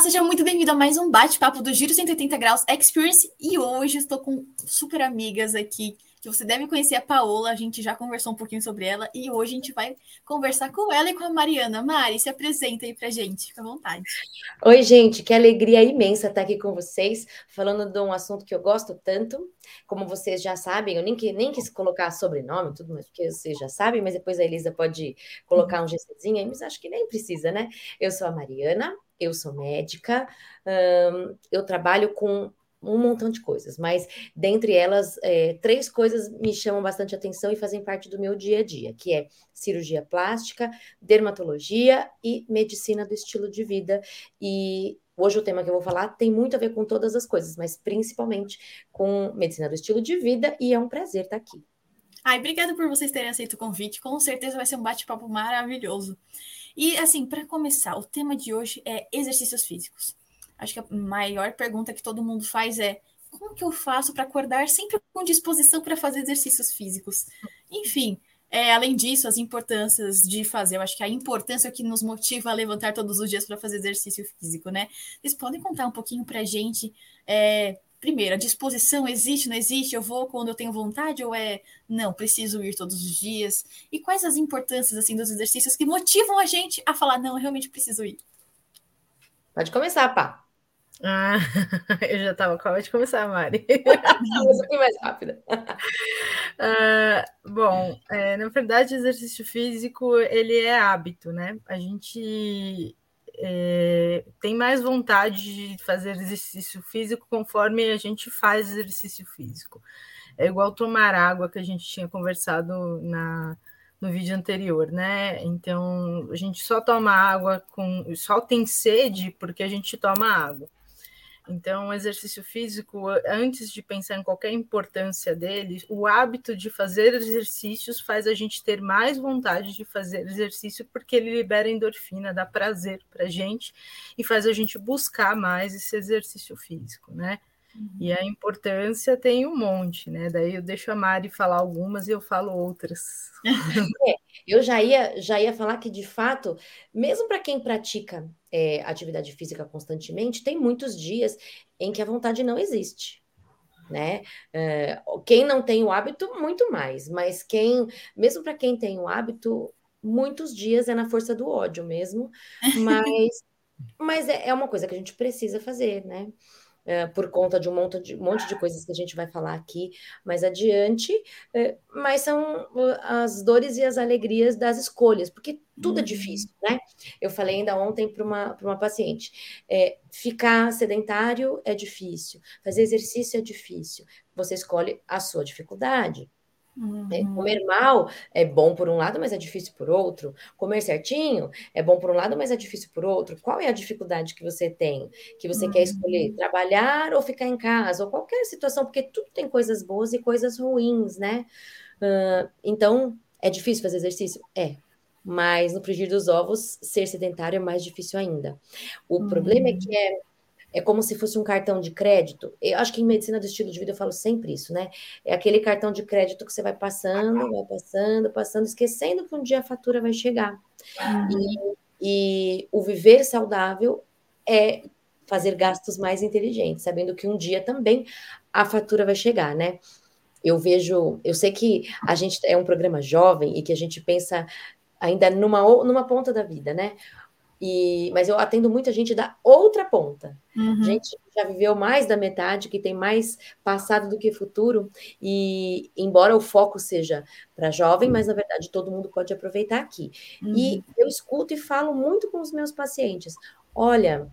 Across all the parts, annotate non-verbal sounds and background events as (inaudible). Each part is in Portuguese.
Seja muito bem-vindo a mais um bate-papo do Giro 180 Graus Experience. E hoje estou com super amigas aqui, que você deve conhecer a Paola, a gente já conversou um pouquinho sobre ela, e hoje a gente vai conversar com ela e com a Mariana. Mari, se apresenta aí pra gente, fica à vontade. Oi, gente, que alegria imensa estar aqui com vocês, falando de um assunto que eu gosto tanto. Como vocês já sabem, eu nem, que, nem quis colocar sobrenome, tudo mais, porque vocês já sabem, mas depois a Elisa pode colocar um GCzinho aí, mas acho que nem precisa, né? Eu sou a Mariana, eu sou médica, eu trabalho com um montão de coisas, mas dentre elas, é, três coisas me chamam bastante atenção e fazem parte do meu dia a dia, que é cirurgia plástica, dermatologia e medicina do estilo de vida. E hoje o tema que eu vou falar tem muito a ver com todas as coisas, mas principalmente com medicina do estilo de vida, e é um prazer estar aqui. Ai, obrigada por vocês terem aceito o convite. Com certeza vai ser um bate-papo maravilhoso. E assim, para começar, o tema de hoje é exercícios físicos. Acho que a maior pergunta que todo mundo faz é: como que eu faço para acordar sempre com disposição para fazer exercícios físicos? Enfim, é, além disso, as importâncias de fazer, eu acho que a importância que nos motiva a levantar todos os dias para fazer exercício físico, né? Vocês podem contar um pouquinho para a gente é, primeiro, a disposição existe, não existe? Eu vou quando eu tenho vontade ou é não, preciso ir todos os dias? E quais as importâncias assim dos exercícios que motivam a gente a falar não, eu realmente preciso ir? Pode começar, pá. Ah, (laughs) eu já estava acabando de começar, Mari. (laughs) Mas mais rápida. (laughs) Ah, bom, é, na verdade, exercício físico ele é hábito, né? A gente é, tem mais vontade de fazer exercício físico conforme a gente faz exercício físico. É igual tomar água que a gente tinha conversado na, no vídeo anterior, né? Então a gente só toma água com. só tem sede porque a gente toma água. Então, o exercício físico, antes de pensar em qualquer importância dele, o hábito de fazer exercícios faz a gente ter mais vontade de fazer exercício, porque ele libera endorfina, dá prazer para a gente e faz a gente buscar mais esse exercício físico, né? Uhum. E a importância tem um monte, né? Daí eu deixo a Mari falar algumas e eu falo outras. (laughs) É, eu já ia, já ia falar que, de fato, mesmo para quem pratica é, atividade física constantemente, tem muitos dias em que a vontade não existe. Né? É, quem não tem o hábito, muito mais, mas quem, mesmo para quem tem o hábito, muitos dias é na força do ódio mesmo, (laughs) mas, mas é, é uma coisa que a gente precisa fazer, né? É, por conta de um monte de, um monte de coisas que a gente vai falar aqui mais adiante, é, mas são as dores e as alegrias das escolhas, porque tudo é uhum. difícil, né? Eu falei ainda ontem para uma, uma paciente: é, ficar sedentário é difícil, fazer exercício é difícil, você escolhe a sua dificuldade. É, uhum. comer mal é bom por um lado, mas é difícil por outro. Comer certinho é bom por um lado, mas é difícil por outro. Qual é a dificuldade que você tem? Que você uhum. quer escolher trabalhar ou ficar em casa, ou qualquer situação, porque tudo tem coisas boas e coisas ruins, né? Uh, então, é difícil fazer exercício? É. Mas no frigir dos ovos, ser sedentário é mais difícil ainda. O uhum. problema é que é é como se fosse um cartão de crédito. Eu acho que em medicina do estilo de vida eu falo sempre isso, né? É aquele cartão de crédito que você vai passando, vai passando, passando, esquecendo que um dia a fatura vai chegar. Uhum. E, e o viver saudável é fazer gastos mais inteligentes, sabendo que um dia também a fatura vai chegar, né? Eu vejo, eu sei que a gente é um programa jovem e que a gente pensa ainda numa, numa ponta da vida, né? E, mas eu atendo muita gente da outra ponta. Uhum. Gente que já viveu mais da metade, que tem mais passado do que futuro. E embora o foco seja para jovem, mas na verdade todo mundo pode aproveitar aqui. Uhum. E eu escuto e falo muito com os meus pacientes. Olha,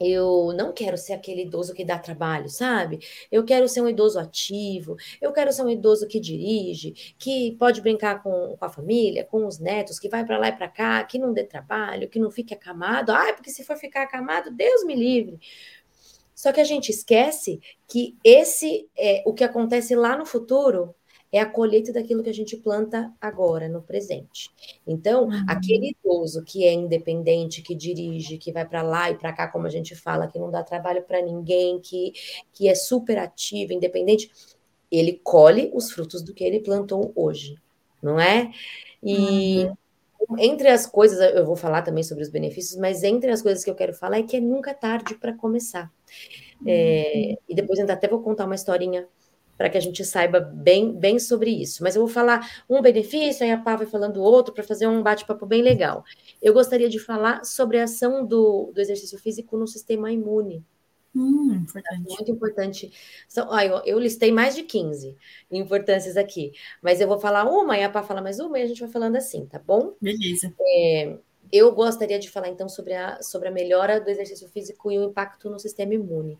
eu não quero ser aquele idoso que dá trabalho, sabe? Eu quero ser um idoso ativo, eu quero ser um idoso que dirige, que pode brincar com, com a família, com os netos, que vai para lá e para cá, que não dê trabalho, que não fique acamado. Ah, porque se for ficar acamado, Deus me livre. Só que a gente esquece que esse é o que acontece lá no futuro é a colheita daquilo que a gente planta agora, no presente. Então, uhum. aquele idoso que é independente, que dirige, que vai para lá e para cá, como a gente fala, que não dá trabalho para ninguém, que, que é super ativo, independente, ele colhe os frutos do que ele plantou hoje, não é? E. Uhum entre as coisas, eu vou falar também sobre os benefícios, mas entre as coisas que eu quero falar é que é nunca tarde para começar. É, e depois ainda até vou contar uma historinha para que a gente saiba bem, bem sobre isso. Mas eu vou falar um benefício, aí a Pá vai falando outro, para fazer um bate-papo bem legal. Eu gostaria de falar sobre a ação do, do exercício físico no sistema imune. Hum, importante. Muito importante. São, ó, eu, eu, listei mais de 15 importâncias aqui, mas eu vou falar uma e a Pá fala mais uma e a gente vai falando assim, tá bom? Beleza. É, eu gostaria de falar então sobre a, sobre a melhora do exercício físico e o impacto no sistema imune.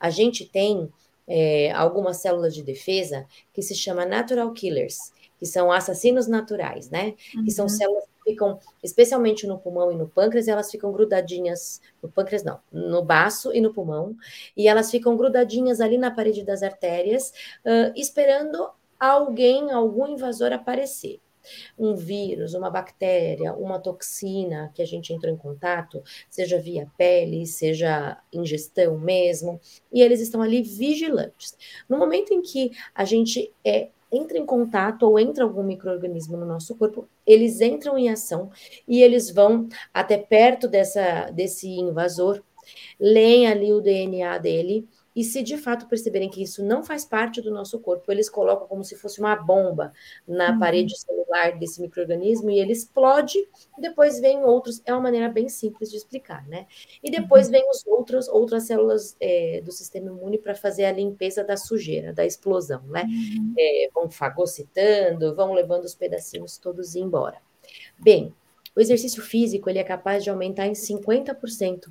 A gente tem é, algumas células de defesa que se chama natural killers, que são assassinos naturais, né? Uhum. Que são uhum. células que ficam, especialmente no pulmão e no pâncreas, elas ficam grudadinhas, no pâncreas não, no baço e no pulmão, e elas ficam grudadinhas ali na parede das artérias, uh, esperando alguém, algum invasor aparecer um vírus, uma bactéria, uma toxina que a gente entrou em contato, seja via pele, seja ingestão mesmo, e eles estão ali vigilantes. No momento em que a gente é, entra em contato ou entra algum microorganismo no nosso corpo, eles entram em ação e eles vão até perto dessa, desse invasor, leem ali o DNA dele e se de fato perceberem que isso não faz parte do nosso corpo, eles colocam como se fosse uma bomba na uhum. parede celular desse microorganismo e ele explode, e depois vem outros, é uma maneira bem simples de explicar, né? E depois uhum. vem os outros, outras células é, do sistema imune para fazer a limpeza da sujeira, da explosão, né? Uhum. É, vão fagocitando, vão levando os pedacinhos todos embora. Bem, o exercício físico ele é capaz de aumentar em 50%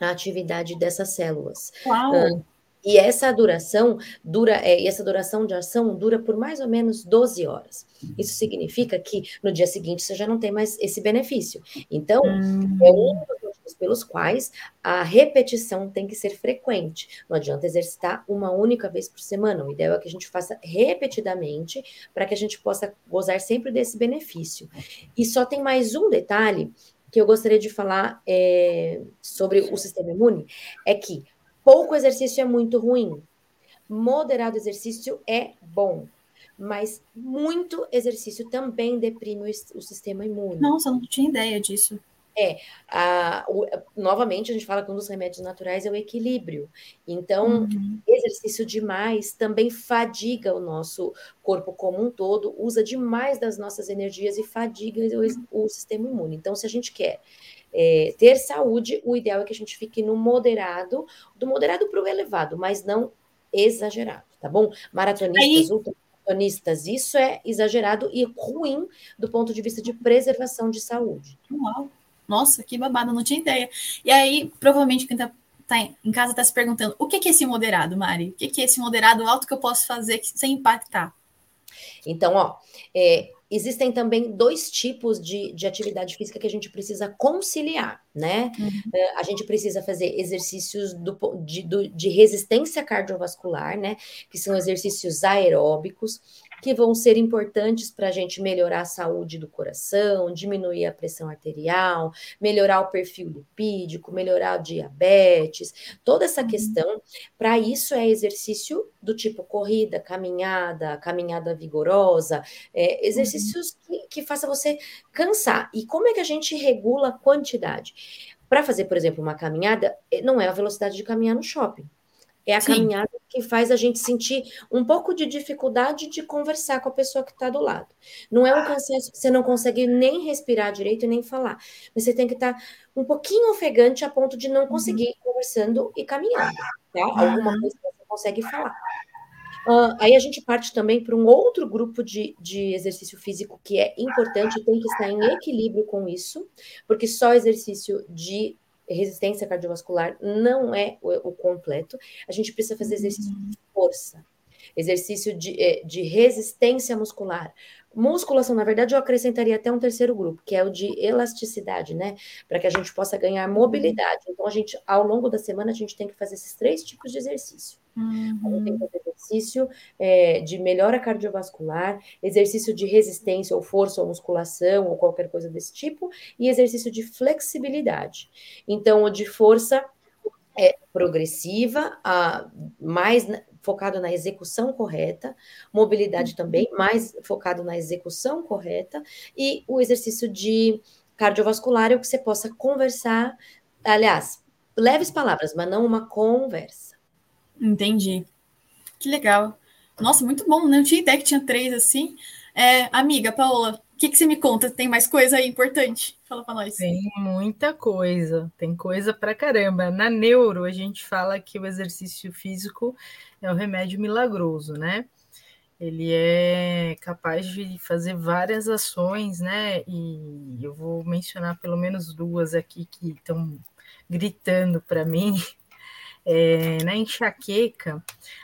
a atividade dessas células. Uau! Uh, e essa duração dura, é, essa duração de ação dura por mais ou menos 12 horas. Isso significa que no dia seguinte você já não tem mais esse benefício. Então, hum. é um dos motivos pelos quais a repetição tem que ser frequente. Não adianta exercitar uma única vez por semana. O ideal é que a gente faça repetidamente para que a gente possa gozar sempre desse benefício. E só tem mais um detalhe que eu gostaria de falar é, sobre o sistema imune é que pouco exercício é muito ruim, moderado exercício é bom, mas muito exercício também deprime o, o sistema imune. Nossa, eu não tinha ideia disso. É, a, o, novamente a gente fala que um dos remédios naturais é o equilíbrio. Então, uhum. exercício demais também fadiga o nosso corpo como um todo, usa demais das nossas energias e fadiga o, o sistema imune. Então, se a gente quer é, ter saúde, o ideal é que a gente fique no moderado, do moderado para o elevado, mas não exagerado, tá bom? Maratonistas, Aí... ultramaratonistas, isso é exagerado e ruim do ponto de vista de preservação de saúde. Uau! Nossa, que babado, não tinha ideia. E aí, provavelmente, quem tá, tá em casa está se perguntando: o que, que é esse moderado, Mari? O que, que é esse moderado alto que eu posso fazer sem impactar? Então, ó, é, existem também dois tipos de, de atividade física que a gente precisa conciliar, né? Uhum. Uh, a gente precisa fazer exercícios do, de, do, de resistência cardiovascular, né? Que são exercícios aeróbicos que vão ser importantes para a gente melhorar a saúde do coração, diminuir a pressão arterial, melhorar o perfil lipídico, melhorar o diabetes, toda essa uhum. questão. Para isso é exercício do tipo corrida, caminhada, caminhada vigorosa, é, exercícios uhum. que, que faça você cansar. E como é que a gente regula a quantidade? Para fazer, por exemplo, uma caminhada, eh, não é a velocidade de caminhar no shopping. É a Sim. caminhada que faz a gente sentir um pouco de dificuldade de conversar com a pessoa que está do lado. Não é um cansaço que você não consegue nem respirar direito e nem falar. Mas você tem que estar tá um pouquinho ofegante a ponto de não conseguir ir conversando e caminhando. Tá? Alguma coisa que você consegue falar. Uh, aí a gente parte também para um outro grupo de, de exercício físico que é importante, tem que estar em equilíbrio com isso, porque só exercício de resistência cardiovascular não é o, o completo. A gente precisa fazer exercício de força, exercício de, eh, de resistência muscular. Musculação, na verdade, eu acrescentaria até um terceiro grupo, que é o de elasticidade, né? Para que a gente possa ganhar mobilidade. Então, a gente, ao longo da semana, a gente tem que fazer esses três tipos de exercício. Uhum. Tem exercício é, de melhora cardiovascular, exercício de resistência ou força ou musculação ou qualquer coisa desse tipo, e exercício de flexibilidade. Então, o de força é progressiva, a mais focado na execução correta, mobilidade também, mais focado na execução correta, e o exercício de cardiovascular é o que você possa conversar, aliás, leves palavras, mas não uma conversa. Entendi. Que legal. Nossa, muito bom, né? Eu tinha ideia que tinha três assim. É, amiga, Paola, o que, que você me conta? Tem mais coisa aí importante? Fala para nós. Tem muita coisa, tem coisa para caramba. Na neuro, a gente fala que o exercício físico é o remédio milagroso, né? Ele é capaz de fazer várias ações, né? E eu vou mencionar pelo menos duas aqui que estão gritando para mim. (laughs) É, na enxaqueca,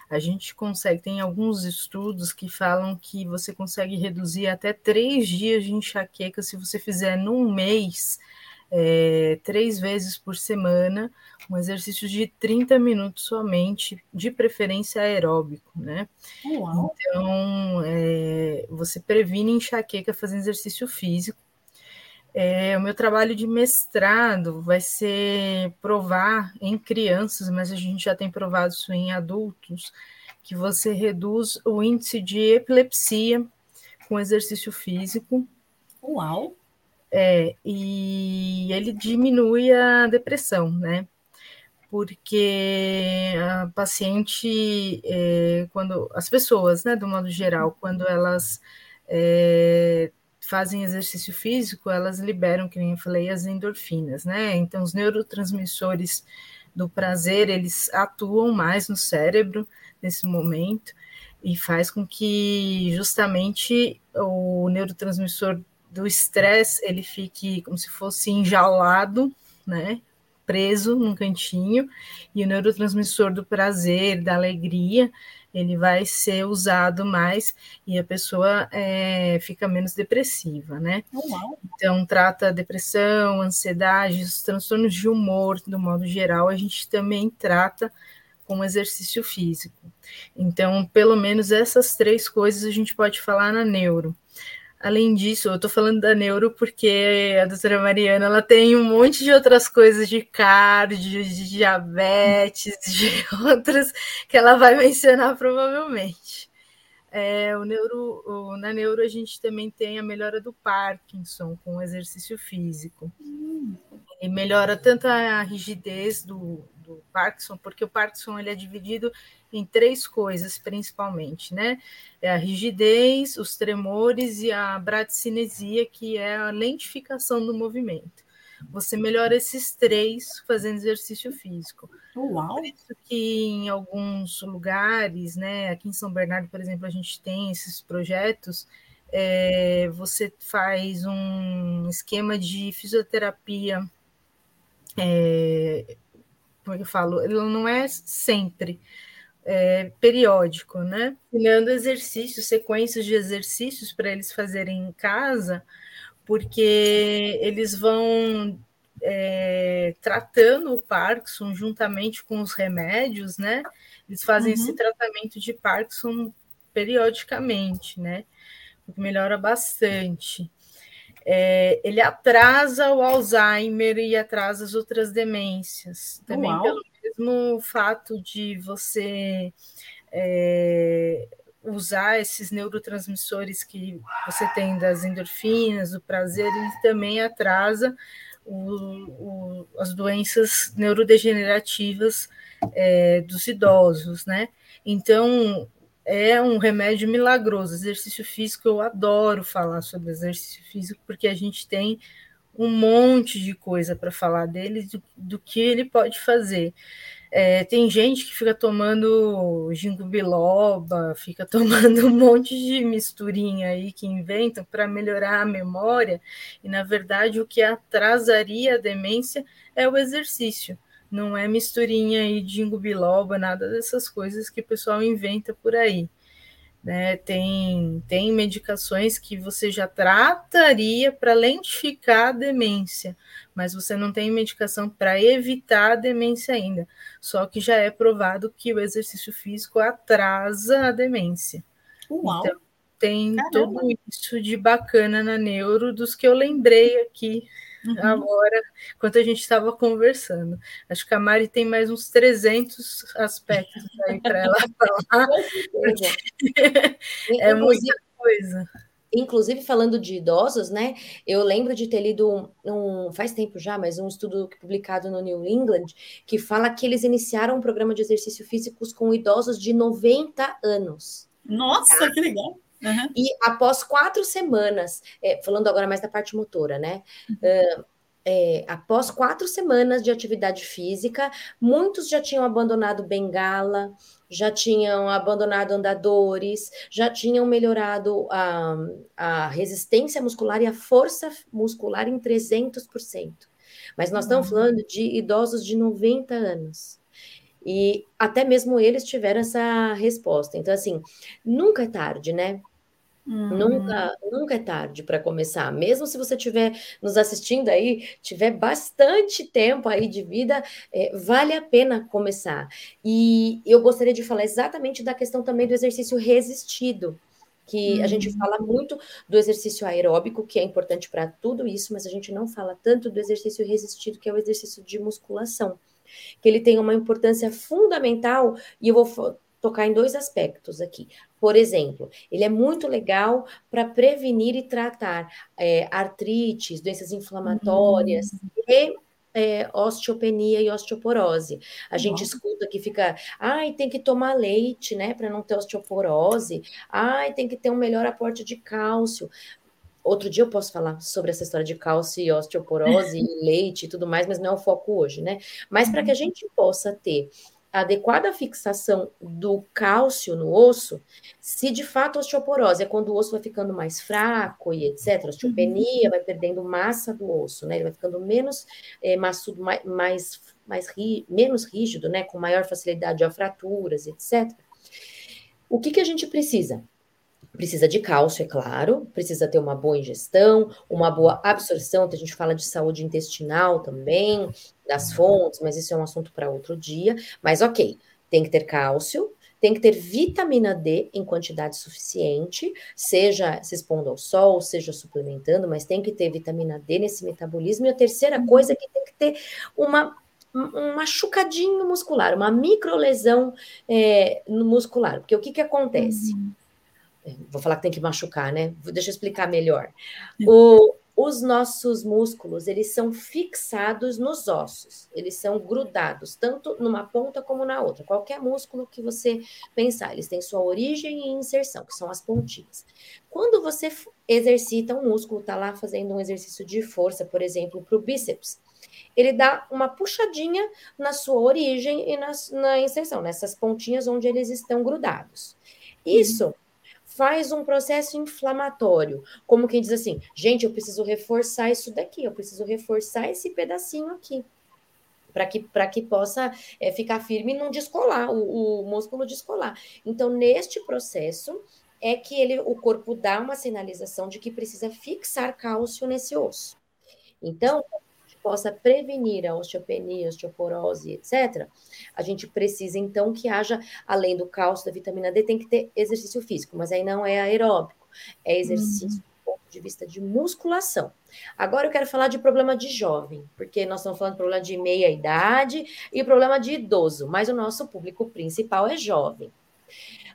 a gente consegue, tem alguns estudos que falam que você consegue reduzir até três dias de enxaqueca se você fizer num mês, é, três vezes por semana, um exercício de 30 minutos somente, de preferência aeróbico, né? Uau. Então, é, você previne enxaqueca fazendo exercício físico. É, o meu trabalho de mestrado vai ser provar em crianças, mas a gente já tem provado isso em adultos, que você reduz o índice de epilepsia com exercício físico. Uau! É, e ele diminui a depressão, né? Porque a paciente, é, quando as pessoas, né, do modo geral, quando elas é, fazem exercício físico, elas liberam, que nem eu falei, as endorfinas, né? Então, os neurotransmissores do prazer, eles atuam mais no cérebro nesse momento e faz com que justamente o neurotransmissor do estresse, ele fique como se fosse enjaulado, né? Preso num cantinho, e o neurotransmissor do prazer, da alegria, ele vai ser usado mais e a pessoa é, fica menos depressiva, né? Uau. Então, trata depressão, ansiedade, os transtornos de humor, do modo geral, a gente também trata com exercício físico. Então, pelo menos essas três coisas a gente pode falar na neuro. Além disso, eu estou falando da neuro porque a doutora Mariana ela tem um monte de outras coisas de cardio, de diabetes, de (laughs) outras que ela vai mencionar provavelmente. É, o neuro, o, na neuro a gente também tem a melhora do Parkinson com exercício físico. E melhora tanto a rigidez do Parkinson, porque o Parkinson ele é dividido em três coisas, principalmente, né? É a rigidez, os tremores e a bradicinesia, que é a lentificação do movimento. Você melhora esses três fazendo exercício físico. Uau! Por isso que em alguns lugares, né? Aqui em São Bernardo, por exemplo, a gente tem esses projetos. É, você faz um esquema de fisioterapia é, como é eu falo? Ele não é sempre, é, periódico, né? Criando exercícios, sequências de exercícios para eles fazerem em casa, porque eles vão é, tratando o Parkinson juntamente com os remédios, né? Eles fazem uhum. esse tratamento de Parkinson periodicamente, né? Melhora bastante. É, ele atrasa o Alzheimer e atrasa as outras demências. Também Uau. pelo mesmo fato de você é, usar esses neurotransmissores que você tem das endorfinas, do prazer, ele também atrasa o, o, as doenças neurodegenerativas é, dos idosos, né? Então, é um remédio milagroso. Exercício físico, eu adoro falar sobre exercício físico, porque a gente tem um monte de coisa para falar dele, do, do, que ele pode fazer. É, tem gente que fica tomando ginkgo biloba, fica (laughs) tomando um monte de misturinha aí que inventam para melhorar a memória, e na verdade o que atrasaria a demência é o exercício. Não é misturinha aí de biloba, nada dessas coisas que o pessoal inventa por aí. Né? Tem, tem medicações que você já trataria para lentificar a demência, mas você não tem medicação para evitar a demência ainda. Só que já é provado que o exercício físico atrasa a demência. Uau. Então, tem Caramba. tudo isso de bacana na neuro dos que eu lembrei aqui uhum. agora, enquanto a gente estava conversando. Acho que a Mari tem mais uns 300 aspectos aí para (laughs) ela falar. (laughs) é muita coisa. Inclusive, falando de idosos, né? Eu lembro de ter lido um, um, faz tempo já, mas um estudo publicado no New England que fala que eles iniciaram um programa de exercício físicos com idosos de 90 anos. Nossa, tá? que legal! Uhum. E após quatro semanas, é, falando agora mais da parte motora, né? Uhum. Uh, é, após quatro semanas de atividade física, muitos já tinham abandonado bengala, já tinham abandonado andadores, já tinham melhorado a, a resistência muscular e a força muscular em 300%. Mas nós estamos uhum. falando de idosos de 90 anos. E até mesmo eles tiveram essa resposta. Então, assim, nunca é tarde, né? Uhum. Nunca, nunca é tarde para começar. Mesmo se você estiver nos assistindo aí, tiver bastante tempo aí de vida, é, vale a pena começar. E eu gostaria de falar exatamente da questão também do exercício resistido que a gente uhum. fala muito do exercício aeróbico, que é importante para tudo isso, mas a gente não fala tanto do exercício resistido, que é o exercício de musculação, que ele tem uma importância fundamental, e eu vou tocar em dois aspectos aqui. Por exemplo, ele é muito legal para prevenir e tratar é, artrites, doenças inflamatórias uhum. e é, osteopenia e osteoporose. A gente escuta que fica, ai, tem que tomar leite, né, para não ter osteoporose. Ai, tem que ter um melhor aporte de cálcio. Outro dia eu posso falar sobre essa história de cálcio e osteoporose e (laughs) leite e tudo mais, mas não é o foco hoje, né? Mas para que a uhum. gente possa ter a adequada fixação do cálcio no osso, se de fato a osteoporose é quando o osso vai ficando mais fraco e etc., a osteopenia uhum. vai perdendo massa do osso, né? Ele vai ficando menos é, maçudo, mais, mais, mais ri, menos rígido, né? Com maior facilidade a fraturas, etc. O que, que a gente precisa? Precisa de cálcio, é claro, precisa ter uma boa ingestão, uma boa absorção, a gente fala de saúde intestinal também, das fontes, mas isso é um assunto para outro dia. Mas ok, tem que ter cálcio, tem que ter vitamina D em quantidade suficiente, seja se expondo ao sol, seja suplementando, mas tem que ter vitamina D nesse metabolismo. E a terceira coisa é que tem que ter uma um machucadinho muscular, uma microlesão é, muscular, porque o que, que acontece? Uhum. Vou falar que tem que machucar, né? Deixa eu explicar melhor. O, os nossos músculos, eles são fixados nos ossos, eles são grudados, tanto numa ponta como na outra. Qualquer músculo que você pensar, eles têm sua origem e inserção, que são as pontinhas. Quando você exercita um músculo, está lá fazendo um exercício de força, por exemplo, para o bíceps, ele dá uma puxadinha na sua origem e na, na inserção, nessas pontinhas onde eles estão grudados. Isso. Uhum faz um processo inflamatório, como quem diz assim, gente, eu preciso reforçar isso daqui, eu preciso reforçar esse pedacinho aqui, para que, que possa é, ficar firme e não descolar, o, o músculo descolar. Então, neste processo, é que ele, o corpo dá uma sinalização de que precisa fixar cálcio nesse osso. Então, possa prevenir a osteopenia, osteoporose, etc., a gente precisa, então, que haja, além do cálcio, da vitamina D, tem que ter exercício físico, mas aí não é aeróbico, é exercício uhum. do ponto de vista de musculação. Agora eu quero falar de problema de jovem, porque nós estamos falando de problema de meia idade e problema de idoso, mas o nosso público principal é jovem.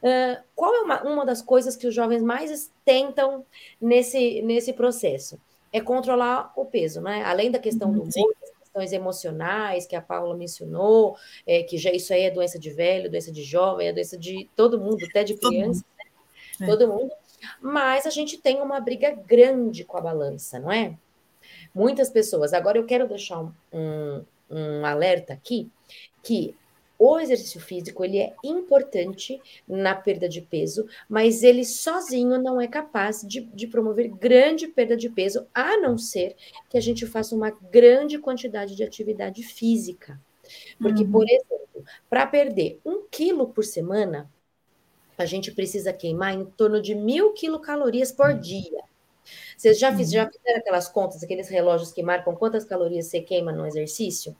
Uh, qual é uma, uma das coisas que os jovens mais tentam nesse, nesse processo? É controlar o peso, né? Além da questão do uhum, humor, das questões emocionais que a Paula mencionou, é, que já isso aí é doença de velho, doença de jovem, é doença de todo mundo, até de criança, todo mundo. Né? Todo mundo. Mas a gente tem uma briga grande com a balança, não é? Muitas pessoas. Agora eu quero deixar um, um, um alerta aqui que o exercício físico ele é importante na perda de peso, mas ele sozinho não é capaz de, de, promover grande perda de peso, a não ser que a gente faça uma grande quantidade de atividade física. Porque, uhum. por exemplo, para perder um quilo por semana, a gente precisa queimar em torno de mil quilocalorias por dia. Vocês já, fiz, já uhum. fizeram aquelas contas, aqueles relógios que marcam quantas calorias você queima no exercício?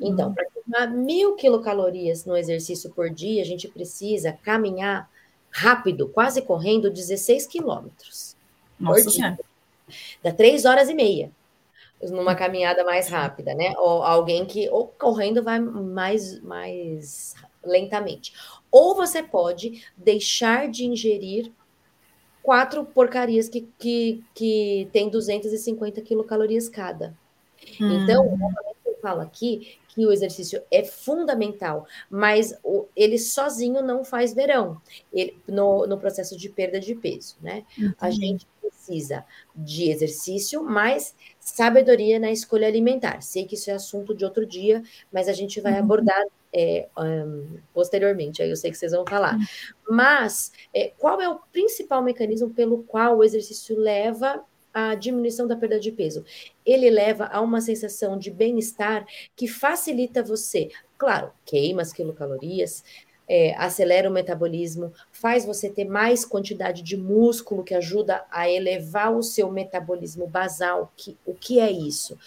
Então, uhum. para queimar mil quilocalorias no exercício por dia, a gente precisa caminhar rápido, quase correndo 16 quilômetros. Nossa Senhora. Dá três horas e meia. numa caminhada mais rápida, né? Ou alguém que ou correndo vai mais, mais lentamente. Ou você pode deixar de ingerir quatro porcarias que, que, que tem 250 quilocalorias cada. Hum. Então, eu falo aqui que o exercício é fundamental, mas o, ele sozinho não faz verão ele, no, no processo de perda de peso, né? Uhum. A gente precisa de exercício, mas sabedoria na escolha alimentar. Sei que isso é assunto de outro dia, mas a gente vai uhum. abordar é, um, posteriormente, aí eu sei que vocês vão falar. Uhum. Mas é, qual é o principal mecanismo pelo qual o exercício leva à diminuição da perda de peso? Ele leva a uma sensação de bem-estar que facilita você, claro, queima as quilocalorias, é, acelera o metabolismo, faz você ter mais quantidade de músculo que ajuda a elevar o seu metabolismo basal. Que, o que é isso?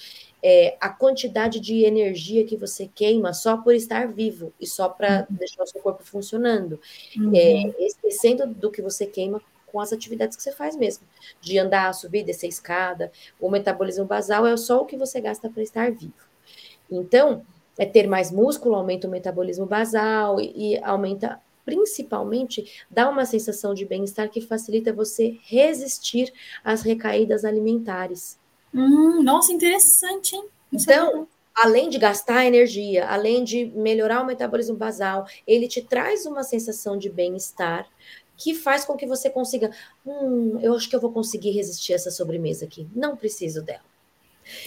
É a quantidade de energia que você queima só por estar vivo e só para uhum. deixar o seu corpo funcionando, uhum. é, esquecendo do que você queima com as atividades que você faz mesmo, de andar, subir, descer escada. O metabolismo basal é só o que você gasta para estar vivo. Então, é ter mais músculo, aumenta o metabolismo basal e, e aumenta principalmente dá uma sensação de bem-estar que facilita você resistir às recaídas alimentares. Hum, nossa, interessante, hein? então, além de gastar energia, além de melhorar o metabolismo basal, ele te traz uma sensação de bem-estar que faz com que você consiga. Hum, eu acho que eu vou conseguir resistir a essa sobremesa aqui. Não preciso dela.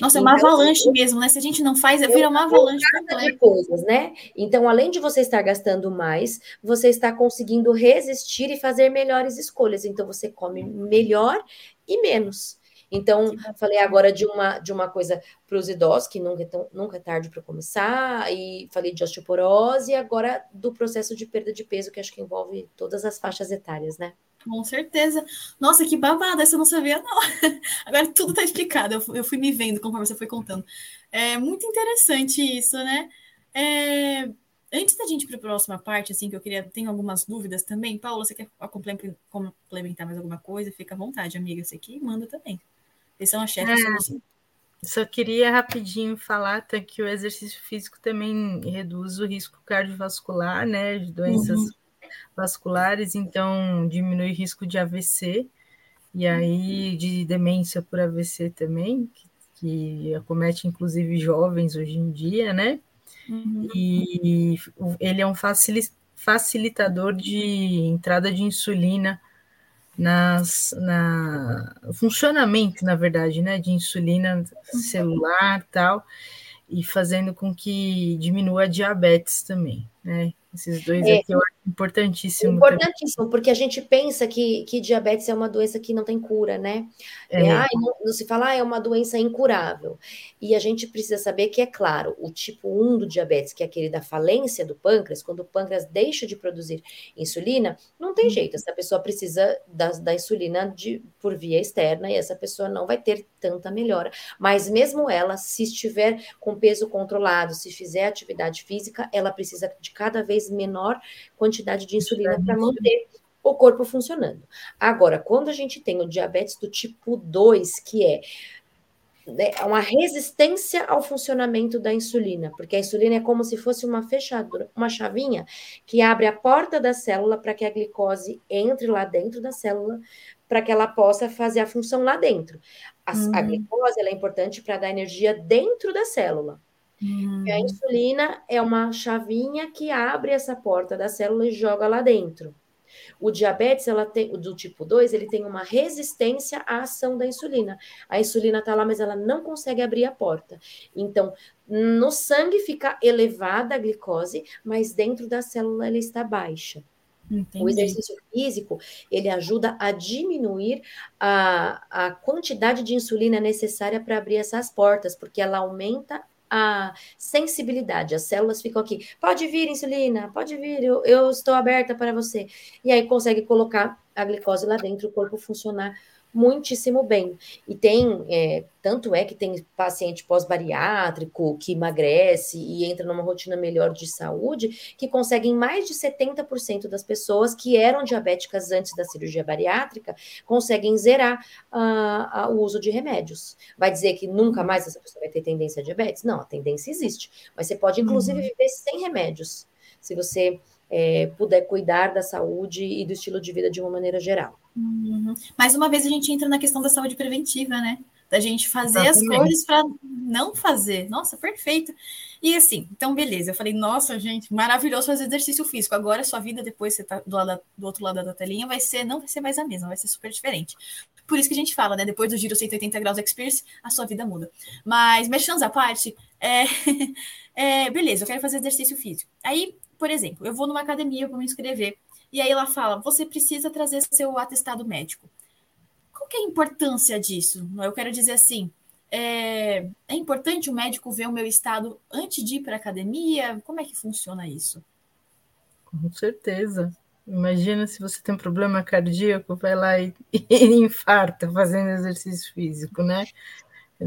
Nossa, é uma então, avalanche eu, mesmo, né? Se a gente não faz, é vira uma avalanche. De coisas, né? Então, além de você estar gastando mais, você está conseguindo resistir e fazer melhores escolhas. Então, você come melhor e menos. Então, falei agora de uma, de uma coisa para os idosos, que nunca é, tão, nunca é tarde para começar, e falei de osteoporose, e agora do processo de perda de peso, que acho que envolve todas as faixas etárias, né? Com certeza. Nossa, que babada, essa eu não sabia, não. (laughs) Agora tudo está explicado, eu, fui me vendo conforme você foi contando. É muito interessante isso, né? É, antes da gente ir para a próxima parte, assim, que eu queria, tenho algumas dúvidas também. Paula, você quer complementar mais alguma coisa? Fica à vontade, amiga. Você aqui manda também. Eles são a chefe, é, Só queria rapidinho falar tá, que o exercício físico também reduz o risco cardiovascular, né? De doenças uhum vasculares, então diminui o risco de AVC e aí de demência por AVC também, que, que acomete inclusive jovens hoje em dia, né? Uhum. E ele é um facilitador de entrada de insulina nas, na funcionamento, na verdade, né, de insulina celular tal, e fazendo com que diminua a diabetes também, né? Esses dois é, aqui eu acho importantíssimo. Importantíssimo, também. porque a gente pensa que, que diabetes é uma doença que não tem cura, né? É. É, ah, não, não, se fala, ah, é uma doença incurável. E a gente precisa saber que, é claro, o tipo 1 do diabetes, que é aquele da falência do pâncreas, quando o pâncreas deixa de produzir insulina, não tem jeito, essa pessoa precisa da, da insulina de, por via externa e essa pessoa não vai ter tanta melhora. Mas mesmo ela, se estiver com peso controlado, se fizer atividade física, ela precisa de cada vez menor quantidade de insulina para manter o corpo funcionando. Agora, quando a gente tem o diabetes do tipo 2, que é né, uma resistência ao funcionamento da insulina, porque a insulina é como se fosse uma fechadura, uma chavinha que abre a porta da célula para que a glicose entre lá dentro da célula, para que ela possa fazer a função lá dentro. A, uhum. a glicose é importante para dar energia dentro da célula. Uhum. E a insulina é uma chavinha que abre essa porta da célula e joga lá dentro. O diabetes, ela tem, do tipo 2, ele tem uma resistência à ação da insulina. A insulina está lá, mas ela não consegue abrir a porta. Então, no sangue fica elevada a glicose, mas dentro da célula ela está baixa. Entendi. O exercício físico, ele ajuda a diminuir a, a quantidade de insulina necessária para abrir essas portas, porque ela aumenta a sensibilidade. As células ficam aqui. Pode vir, insulina, pode vir, eu, eu estou aberta para você. E aí consegue colocar a glicose lá dentro, o corpo funcionar muitíssimo bem. E tem, é, tanto é que tem paciente pós-bariátrico que emagrece e entra numa rotina melhor de saúde, que conseguem mais de 70% das pessoas que eram diabéticas antes da cirurgia bariátrica, conseguem zerar uh, o uso de remédios. Vai dizer que nunca mais essa pessoa vai ter tendência a diabetes? Não, a tendência existe. Mas você pode, inclusive, uhum. viver sem remédios, se você é, puder cuidar da saúde e do estilo de vida de uma maneira geral. Uhum. Mais uma vez a gente entra na questão da saúde preventiva, né? Da gente fazer Exatamente. as coisas para não fazer. Nossa, perfeito. E assim, então beleza. Eu falei, nossa, gente, maravilhoso fazer exercício físico. Agora a sua vida, depois você tá do, lado, do outro lado da telinha, vai ser, não vai ser mais a mesma, vai ser super diferente. Por isso que a gente fala, né? Depois do giro 180 graus Experience, a sua vida muda. Mas, mexendo à parte, é, (laughs) é, beleza, eu quero fazer exercício físico. Aí por exemplo, eu vou numa academia para me inscrever, e aí ela fala: você precisa trazer seu atestado médico. Qual que é a importância disso? Eu quero dizer assim: é, é importante o médico ver o meu estado antes de ir para a academia? Como é que funciona isso? Com certeza. Imagina se você tem um problema cardíaco, vai lá e, (laughs) e infarta fazendo exercício físico, né?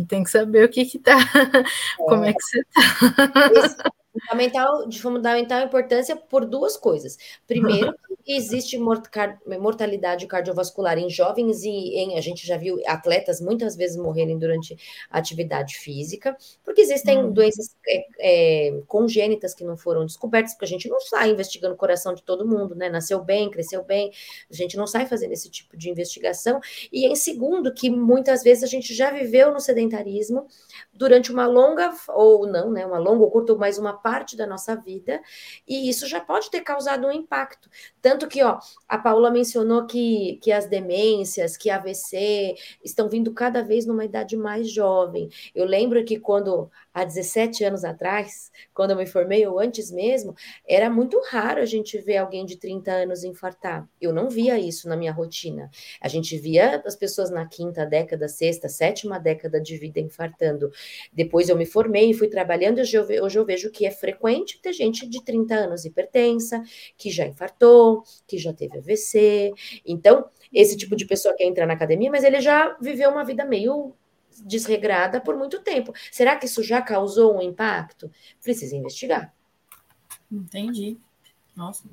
Tem que saber o que que tá, é. (laughs) como é que você tá. Fundamental, de fundamental importância por duas coisas. Primeiro, (laughs) existe mortalidade cardiovascular em jovens e em, a gente já viu atletas muitas vezes morrerem durante atividade física, porque existem hum. doenças é, é, congênitas que não foram descobertas, porque a gente não sai investigando o coração de todo mundo, né? Nasceu bem, cresceu bem, a gente não sai fazendo esse tipo de investigação. E em segundo, que muitas vezes a gente já viveu no sedentarismo durante uma longa, ou não, né? Uma longa ou curta, mas uma parte da nossa vida, e isso já pode ter causado um impacto. Tanto que, ó, a Paula mencionou que, que as demências, que AVC estão vindo cada vez numa idade mais jovem. Eu lembro que quando há 17 anos atrás, quando eu me formei, ou antes mesmo, era muito raro a gente ver alguém de 30 anos infartar. Eu não via isso na minha rotina. A gente via as pessoas na quinta década, sexta, sétima década de vida infartando. Depois eu me formei e fui trabalhando, hoje eu, vejo que é frequente ter gente de 30 anos hipertensa, que já infartou, que já teve AVC. Então, esse tipo de pessoa que entra na academia, mas ele já viveu uma vida meio desregrada por muito tempo. Será que isso já causou um impacto? Precisa investigar. Entendi. Nossa.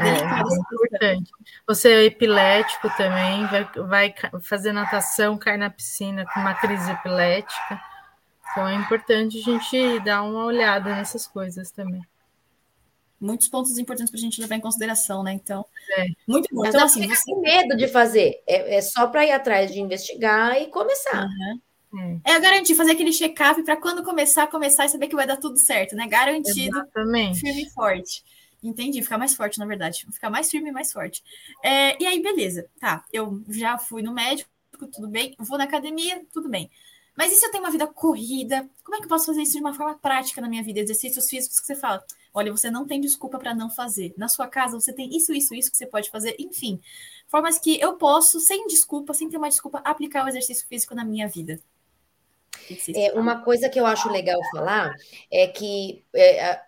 É, é importante. Você é epilético também, vai, vai fazer natação, cai na piscina com uma crise epilética. Então é importante a gente dar uma olhada nessas coisas também. Muitos pontos importantes para a gente levar em consideração, né? Então, é. muito bom. Então, assim, você tem medo de fazer, é, é só para ir atrás de investigar e começar. Uhum. É. é garantir, fazer aquele check-up para quando começar, começar e saber que vai dar tudo certo, né? Garantido, Exatamente. firme e forte. Entendi, ficar mais forte, na verdade. Ficar mais firme e mais forte. É, e aí, beleza. Tá, eu já fui no médico, tudo bem. Vou na academia, tudo bem. Mas e se eu tenho uma vida corrida? Como é que eu posso fazer isso de uma forma prática na minha vida? Exercícios físicos que você fala. Olha, você não tem desculpa para não fazer. Na sua casa você tem isso, isso, isso que você pode fazer. Enfim, formas que eu posso, sem desculpa, sem ter uma desculpa, aplicar o exercício físico na minha vida. É, uma coisa que eu acho legal falar é que é,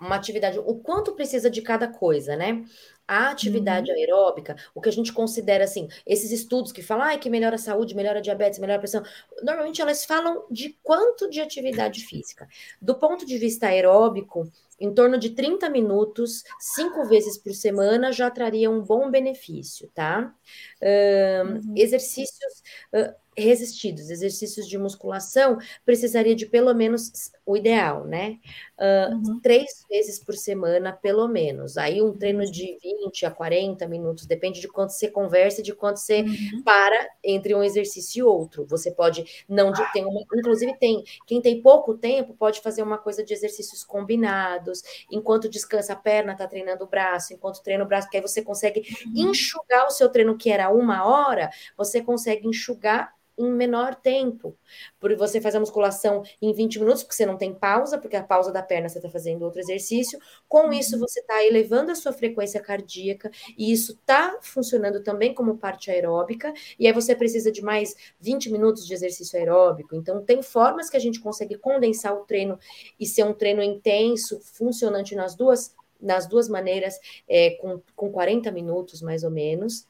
uma atividade, o quanto precisa de cada coisa, né? A atividade uhum. aeróbica, o que a gente considera assim, esses estudos que falam ah, que melhora a saúde, melhora a diabetes, melhora a pressão, normalmente elas falam de quanto de atividade física. Do ponto de vista aeróbico, em torno de 30 minutos, cinco vezes por semana, já traria um bom benefício, tá? Uh, uhum. Exercícios. Uh, resistidos, exercícios de musculação, precisaria de pelo menos o ideal, né? Uh, uhum. Três vezes por semana, pelo menos. Aí um treino de 20 a 40 minutos, depende de quanto você conversa e de quanto você uhum. para entre um exercício e outro. Você pode não de, tem uma, inclusive tem quem tem pouco tempo pode fazer uma coisa de exercícios combinados, enquanto descansa a perna, tá treinando o braço, enquanto treina o braço, que aí você consegue uhum. enxugar o seu treino que era uma hora, você consegue enxugar em menor tempo. Por você fazer a musculação em 20 minutos, porque você não tem pausa, porque a pausa da perna você está fazendo outro exercício. Com uhum. isso, você está elevando a sua frequência cardíaca, e isso está funcionando também como parte aeróbica, e aí você precisa de mais 20 minutos de exercício aeróbico. Então, tem formas que a gente consegue condensar o treino e ser um treino intenso, funcionante nas duas, nas duas maneiras, é, com, com 40 minutos mais ou menos.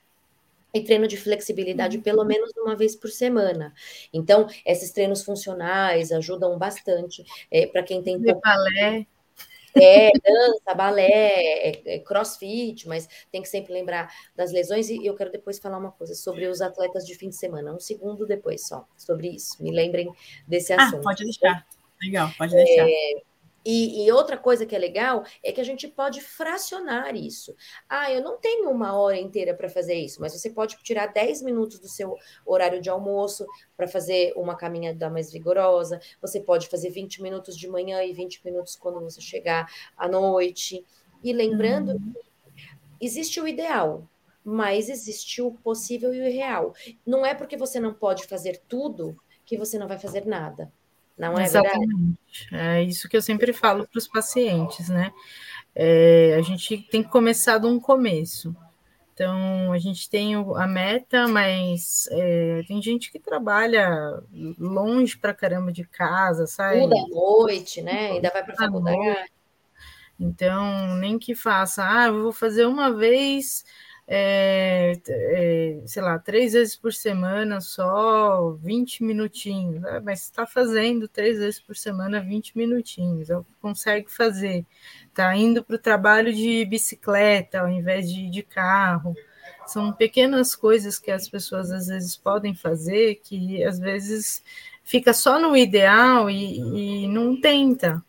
E treino de flexibilidade pelo menos uma vez por semana. Então, esses treinos funcionais ajudam bastante é, para quem tem pouco... balé. É, dança, balé, é, é, crossfit, mas tem que sempre lembrar das lesões. E eu quero depois falar uma coisa sobre os atletas de fim de semana, um segundo depois só, sobre isso. Me lembrem desse ah, assunto. Ah, pode deixar. Legal, pode deixar. É, e, e, outra coisa que é legal é que a gente pode fracionar isso. Ah, eu não tenho uma hora inteira para fazer isso, mas você pode tirar 10 minutos do seu horário de almoço para fazer uma caminhada mais vigorosa. Você pode fazer 20 minutos de manhã e 20 minutos quando você chegar à noite. E lembrando uhum. existe o ideal, mas existe o possível e o real. Não é porque você não pode fazer tudo que você não vai fazer nada. Não é Exatamente. verdade? É isso que eu sempre falo para os pacientes, né? É, a gente tem que começar de um começo. Então, a gente tem a meta, mas é, tem gente que trabalha longe para caramba de casa, sabe? Tudo à noite, né? Ainda vai para a faculdade. Então, nem que faça, ah, eu vou fazer uma vez é, é, sei lá, três vezes por semana só 20 minutinhos, né? mas está fazendo três vezes por semana 20 minutinhos, é o que consegue fazer. Está indo para o trabalho de bicicleta ao invés de, de carro. São pequenas coisas que as pessoas às vezes podem fazer que às vezes fica só no ideal e, e não tenta.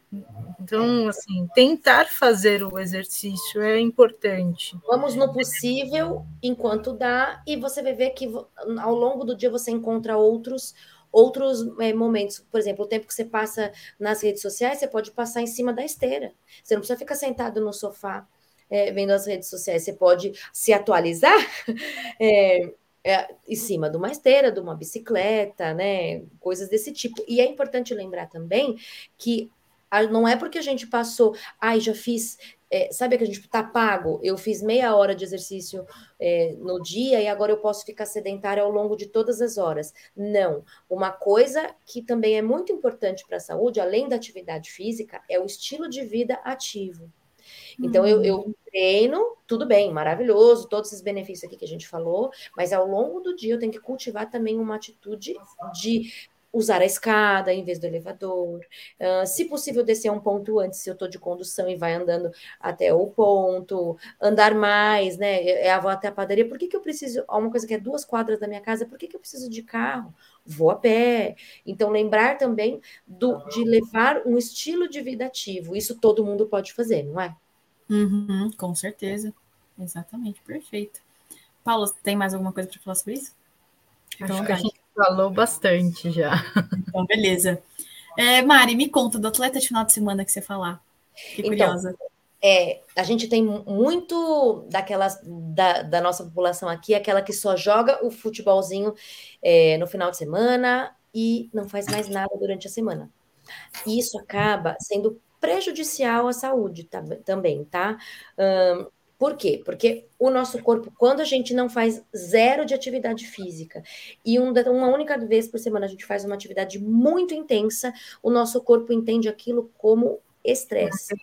Então, assim, tentar fazer o exercício é importante. Vamos no possível enquanto dá, e você vai ver que ao longo do dia você encontra outros outros é, momentos. Por exemplo, o tempo que você passa nas redes sociais, você pode passar em cima da esteira. Você não precisa ficar sentado no sofá é, vendo as redes sociais. Você pode se atualizar é, (laughs) é, em cima de uma esteira, de uma bicicleta, né? Coisas desse tipo. E é importante lembrar também que não é porque a gente passou, ai, já fiz, é, sabe que a gente tá pago, eu fiz meia hora de exercício é, no dia e agora eu posso ficar sedentário ao longo de todas as horas. Não. Uma coisa que também é muito importante para a saúde, além da atividade física, é o estilo de vida ativo. Então, hum. eu, eu hum. treino, tudo bem, maravilhoso, todos esses benefícios aqui que a gente falou, mas ao longo do dia eu tenho que cultivar também uma atitude de usar a escada em vez do elevador. Uh, se possível, descer um ponto antes, se eu estou de condução e vai andando até o ponto. Andar mais, né? É a volta até a padaria. Por que, que eu preciso? Uma coisa que é duas quadras da minha casa, por que, que eu preciso de carro? Vou a pé. Então, lembrar também do, de levar um estilo de vida ativo. Isso todo mundo pode fazer, não é? Uhum, com certeza. Exatamente, perfeito. Paulo, tem mais alguma coisa para falar sobre isso? Acho que a gente falou bastante já. Então, beleza. É, Mari, me conta do atleta de final de semana que você falar. Fiquei então, curiosa. É, a gente tem muito daquelas da, da, nossa população aqui, aquela que só joga o futebolzinho é, no final de semana e não faz mais nada durante a semana. Isso acaba sendo prejudicial à saúde tá, também, tá? Um, por quê? Porque o nosso corpo, quando a gente não faz zero de atividade física e um, uma única vez por semana a gente faz uma atividade muito intensa, o nosso corpo entende aquilo como estresse.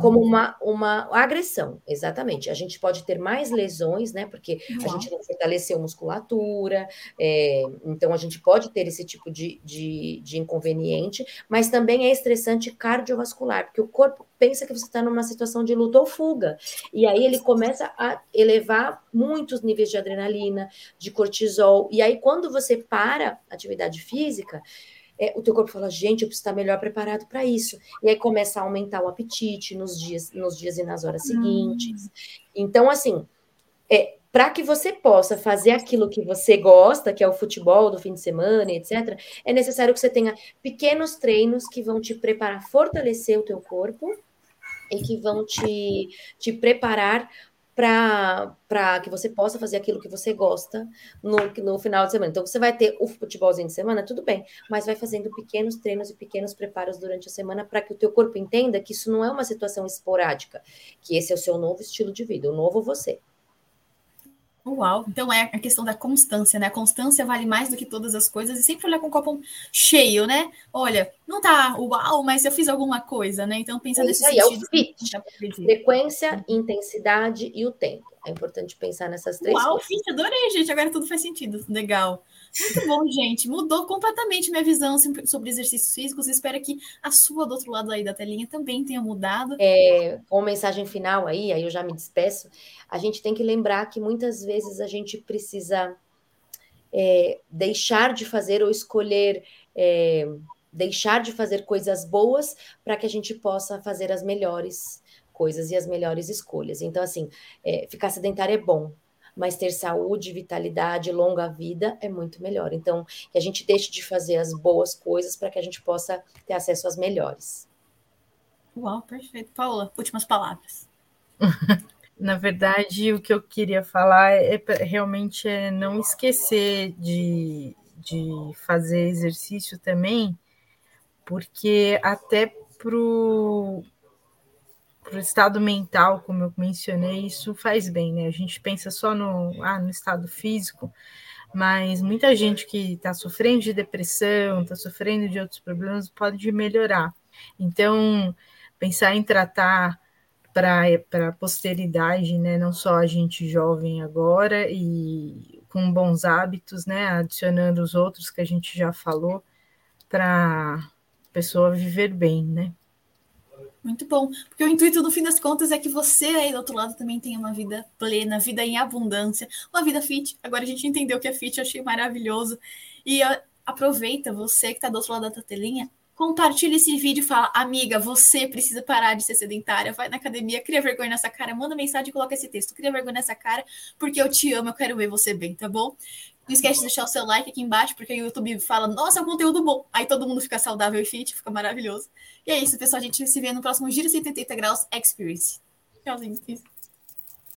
Como uma, uma agressão, exatamente. A gente pode ter mais lesões, né? Porque a gente não fortaleceu musculatura, é, então a gente pode ter esse tipo de, de, de inconveniente, mas também é estressante cardiovascular, porque o corpo pensa que você está numa situação de luta ou fuga. E aí ele começa a elevar muitos níveis de adrenalina, de cortisol. E aí, quando você para a atividade física, é, o teu corpo fala, gente, eu preciso estar melhor preparado para isso. E aí começa a aumentar o apetite nos dias, nos dias e nas horas seguintes. Hum. Então, assim, é, para que você possa fazer aquilo que você gosta, que é o futebol do fim de semana, etc., é necessário que você tenha pequenos treinos que vão te preparar, fortalecer o teu corpo e que vão te, te preparar para que você possa fazer aquilo que você gosta no, no final de semana. Então, você vai ter o futebolzinho de semana, tudo bem, mas vai fazendo pequenos treinos e pequenos preparos durante a semana para que o teu corpo entenda que isso não é uma situação esporádica, que esse é o seu novo estilo de vida, o novo você. Uau, então é a questão da constância, né? A constância vale mais do que todas as coisas e sempre olhar com o copo cheio, né? Olha, não tá uau, mas eu fiz alguma coisa, né? Então pensa É nesse aí, é o sentido. fit. Frequência, intensidade e o tempo. É importante pensar nessas três Uau, coisas. fit, adorei, gente. Agora tudo faz sentido. Legal. Muito bom, gente. Mudou completamente minha visão sobre- exercícios físicos. Espero que a sua do outro lado aí da telinha também tenha mudado. É, com mensagem final aí, aí eu já me despeço. A gente tem que lembrar que muitas vezes a gente precisa é, deixar de fazer ou escolher é, deixar de fazer coisas boas para que a gente possa fazer as melhores coisas e as melhores escolhas. Então, assim, é, ficar sedentário é bom, mas ter saúde, vitalidade, longa vida é muito melhor. Então, que a gente deixe de fazer as boas coisas para que a gente possa ter acesso às melhores. Uau, perfeito. Paula, últimas palavras. (laughs) Na verdade, o que eu queria falar é pra- realmente é não esquecer de, de fazer exercício também, porque até pro pro estado mental, como eu mencionei, isso faz bem, né? A gente pensa só no, ah, no estado físico, mas muita gente que está sofrendo de depressão, está sofrendo de outros problemas, pode melhorar. Então, pensar em tratar para a posteridade, né? Não só a gente jovem agora e com bons hábitos, né? Adicionando os outros que a gente já falou para a pessoa viver bem, né? Muito bom. Porque o intuito, no fim das contas, é que você aí do outro lado também tenha uma vida plena, vida em abundância, uma vida fit. Agora a gente entendeu o que é fit, eu achei maravilhoso. E aproveita, você que está do outro lado da telinha, compartilha esse vídeo e fala, amiga, você precisa parar de ser sedentária, vai na academia, cria vergonha nessa cara, manda mensagem e coloca esse texto, cria vergonha nessa cara, porque eu te amo, eu quero ver você bem, tá bom? Não esquece de deixar o seu like aqui embaixo, porque o YouTube fala, nossa, é um conteúdo bom. Aí todo mundo fica saudável e fit, fica maravilhoso. E é isso, pessoal. A gente se vê no próximo Giro 180 Graus Experience. Tchauzinho.